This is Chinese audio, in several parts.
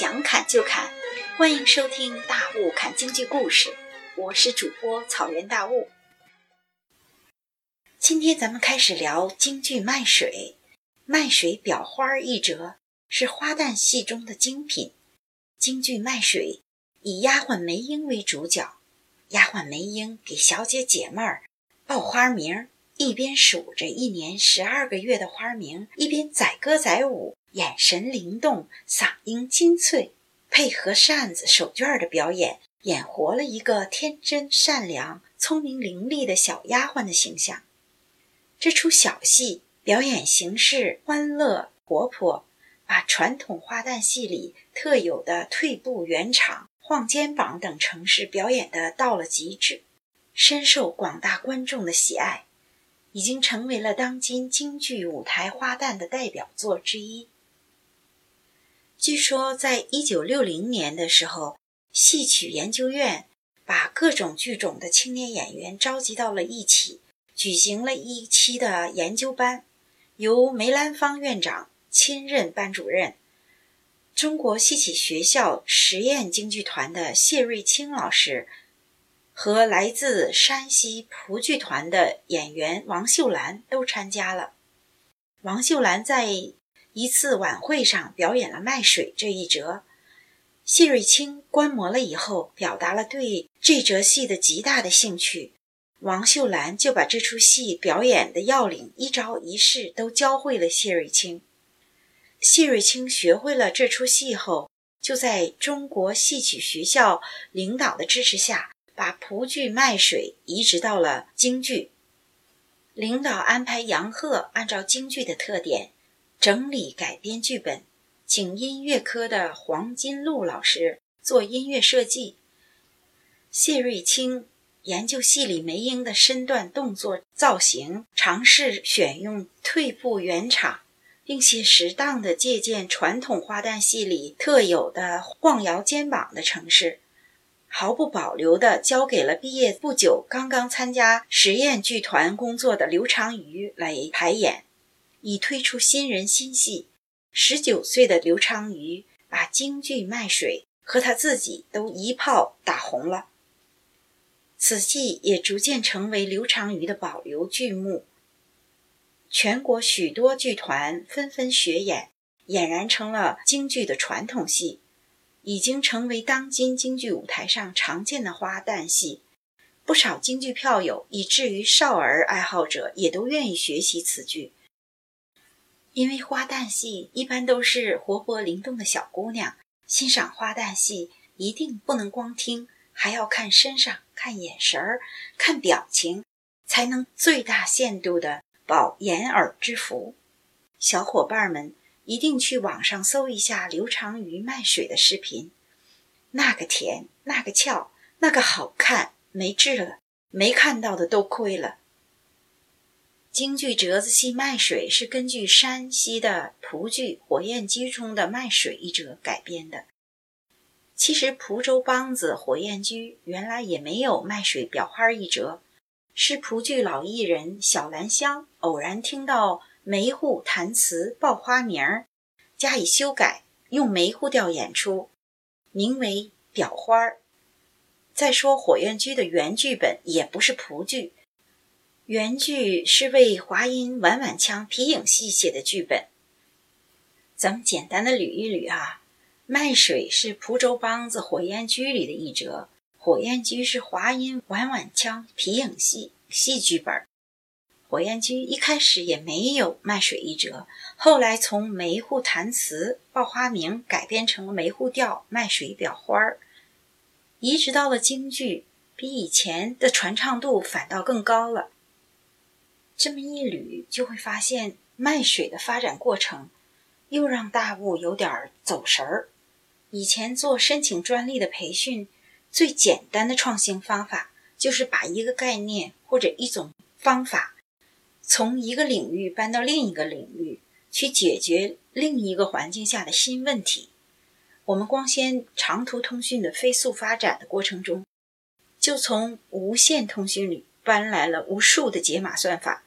想砍就砍，欢迎收听大雾砍京剧故事，我是主播草原大雾。今天咱们开始聊京剧卖水，卖水裱花一折是花旦戏中的精品。京剧卖水以丫鬟梅英为主角，丫鬟梅英给小姐解闷儿，报花名。一边数着一年十二个月的花名，一边载歌载舞，眼神灵动，嗓音清脆，配合扇子手绢的表演，演活了一个天真善良、聪明伶俐的小丫鬟的形象。这出小戏表演形式欢乐活泼，把传统花旦戏里特有的退步圆场、晃肩膀等程式表演的到了极致，深受广大观众的喜爱。已经成为了当今京剧舞台花旦的代表作之一。据说，在一九六零年的时候，戏曲研究院把各种剧种的青年演员召集到了一起，举行了一期的研究班，由梅兰芳院长亲任班主任，中国戏曲学校实验京剧团的谢瑞清老师。和来自山西蒲剧团的演员王秀兰都参加了。王秀兰在一次晚会上表演了《卖水》这一折，谢瑞清观摩了以后，表达了对这折戏的极大的兴趣。王秀兰就把这出戏表演的要领一招一式都教会了谢瑞清。谢瑞清学会了这出戏后，就在中国戏曲学校领导的支持下。把蒲剧卖水移植到了京剧，领导安排杨鹤按照京剧的特点整理改编剧本，请音乐科的黄金禄老师做音乐设计。谢瑞清研究戏里梅英的身段、动作、造型，尝试选用退步圆场，并且适当的借鉴传统花旦戏里特有的晃摇肩膀的程式。毫不保留地交给了毕业不久、刚刚参加实验剧团工作的刘长瑜来排演，已推出新人新戏。十九岁的刘长瑜把京剧卖水和他自己都一炮打红了，此戏也逐渐成为刘长瑜的保留剧目。全国许多剧团纷纷学演，俨然成了京剧的传统戏。已经成为当今京剧舞台上常见的花旦戏，不少京剧票友以至于少儿爱好者也都愿意学习此剧。因为花旦戏一般都是活泼灵动的小姑娘，欣赏花旦戏一定不能光听，还要看身上、看眼神儿、看表情，才能最大限度的保眼耳之福。小伙伴们。一定去网上搜一下刘长瑜卖水的视频，那个甜，那个俏，那个好看，没治了，没看到的都亏了。京剧折子戏卖水是根据山西的蒲剧《火焰居》中的卖水一折改编的。其实蒲州梆子《火焰居》原来也没有卖水裱花一折，是蒲剧老艺人小兰香偶然听到。梅户弹词报花名儿，加以修改，用梅户调演出，名为《裱花儿》。再说《火焰居》的原剧本也不是蒲剧，原剧是为华阴婉婉腔皮影戏写的剧本。咱们简单的捋一捋啊，卖水是蒲州梆子《火焰居》里的一折，《火焰居》是华阴婉婉腔皮影戏戏剧本。火焰居一开始也没有卖水一折，后来从梅户弹词报花名改编成了梅户调卖水裱花儿，移植到了京剧，比以前的传唱度反倒更高了。这么一捋，就会发现卖水的发展过程，又让大雾有点走神儿。以前做申请专利的培训，最简单的创新方法，就是把一个概念或者一种方法。从一个领域搬到另一个领域去解决另一个环境下的新问题。我们光纤长途通讯的飞速发展的过程中，就从无线通讯里搬来了无数的解码算法。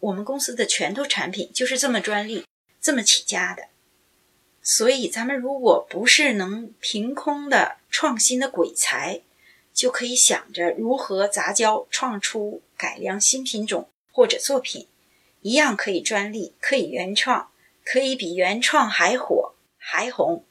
我们公司的拳头产品就是这么专利、这么起家的。所以，咱们如果不是能凭空的创新的鬼才，就可以想着如何杂交创出改良新品种或者作品，一样可以专利，可以原创，可以比原创还火还红。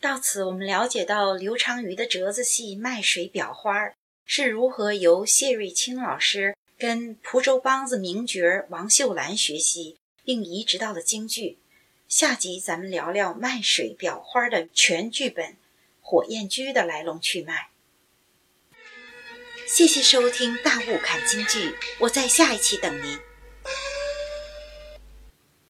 到此，我们了解到刘长瑜的折子戏《卖水裱花》是如何由谢瑞清老师跟蒲州梆子名角王秀兰学习，并移植到了京剧。下集咱们聊聊《卖水裱花》的全剧本《火焰驹》的来龙去脉。谢谢收听《大雾看京剧》，我在下一期等您。